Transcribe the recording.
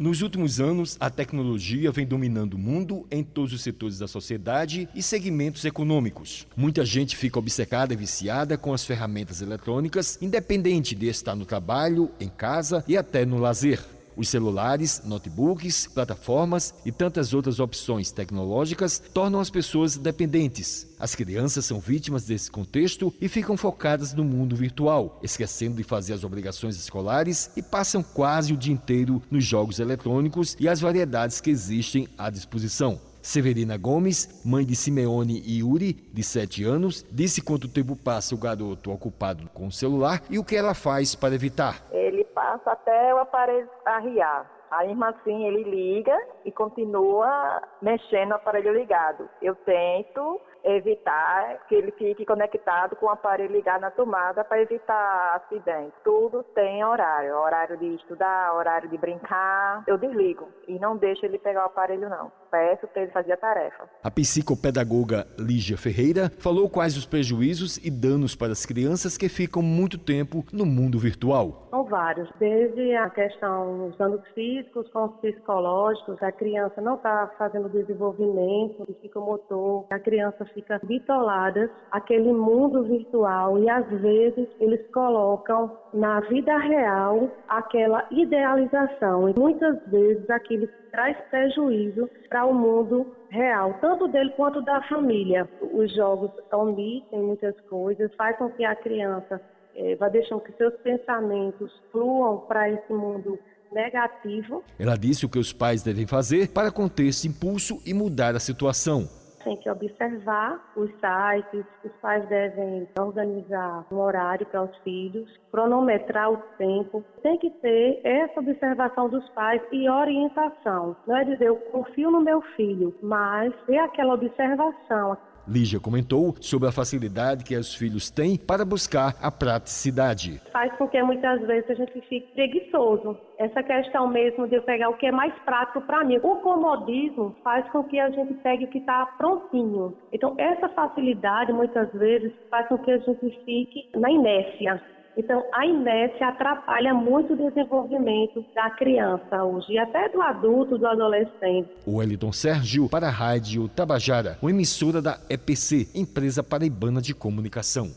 Nos últimos anos, a tecnologia vem dominando o mundo em todos os setores da sociedade e segmentos econômicos. Muita gente fica obcecada e viciada com as ferramentas eletrônicas, independente de estar no trabalho, em casa e até no lazer. Os celulares, notebooks, plataformas e tantas outras opções tecnológicas tornam as pessoas dependentes. As crianças são vítimas desse contexto e ficam focadas no mundo virtual, esquecendo de fazer as obrigações escolares e passam quase o dia inteiro nos jogos eletrônicos e as variedades que existem à disposição. Severina Gomes, mãe de Simeone e Yuri, de 7 anos, disse quanto tempo passa o garoto ocupado com o celular e o que ela faz para evitar. Ele passa até o aparelho arriar. Aí, mesmo assim, ele liga e continua mexendo no aparelho ligado. Eu tento evitar que ele fique conectado com o aparelho ligado na tomada para evitar acidentes. Tudo tem horário, horário de estudar, horário de brincar. Eu desligo e não deixo ele pegar o aparelho não. Peço para ele fazer a tarefa. A psicopedagoga Lígia Ferreira falou quais os prejuízos e danos para as crianças que ficam muito tempo no mundo virtual. Vários, desde a questão dos danos físicos com psicológicos, a criança não está fazendo desenvolvimento psicomotor, a criança fica bitolada aquele mundo virtual e às vezes eles colocam na vida real aquela idealização e muitas vezes aquilo traz prejuízo para o mundo real, tanto dele quanto da família. Os jogos omitem muitas coisas, faz com que a criança eh, vá deixando que seus pensamentos fluam para esse mundo negativo. Ela disse o que os pais devem fazer para conter esse impulso e mudar a situação tem que observar os sites, os pais devem organizar um horário para os filhos, cronometrar o tempo. Tem que ter essa observação dos pais e orientação. Não é dizer eu confio no meu filho, mas ter aquela observação, Lígia comentou sobre a facilidade que os filhos têm para buscar a praticidade. Faz com que muitas vezes a gente fique preguiçoso. Essa questão mesmo de eu pegar o que é mais prático para mim. O comodismo faz com que a gente pegue o que está prontinho. Então, essa facilidade muitas vezes faz com que a gente fique na inércia. Então, a inércia atrapalha muito o desenvolvimento da criança hoje, e até do adulto, do adolescente. Wellington Sérgio para a Rádio Tabajara, uma emissora da EPC, Empresa Paraibana de Comunicação.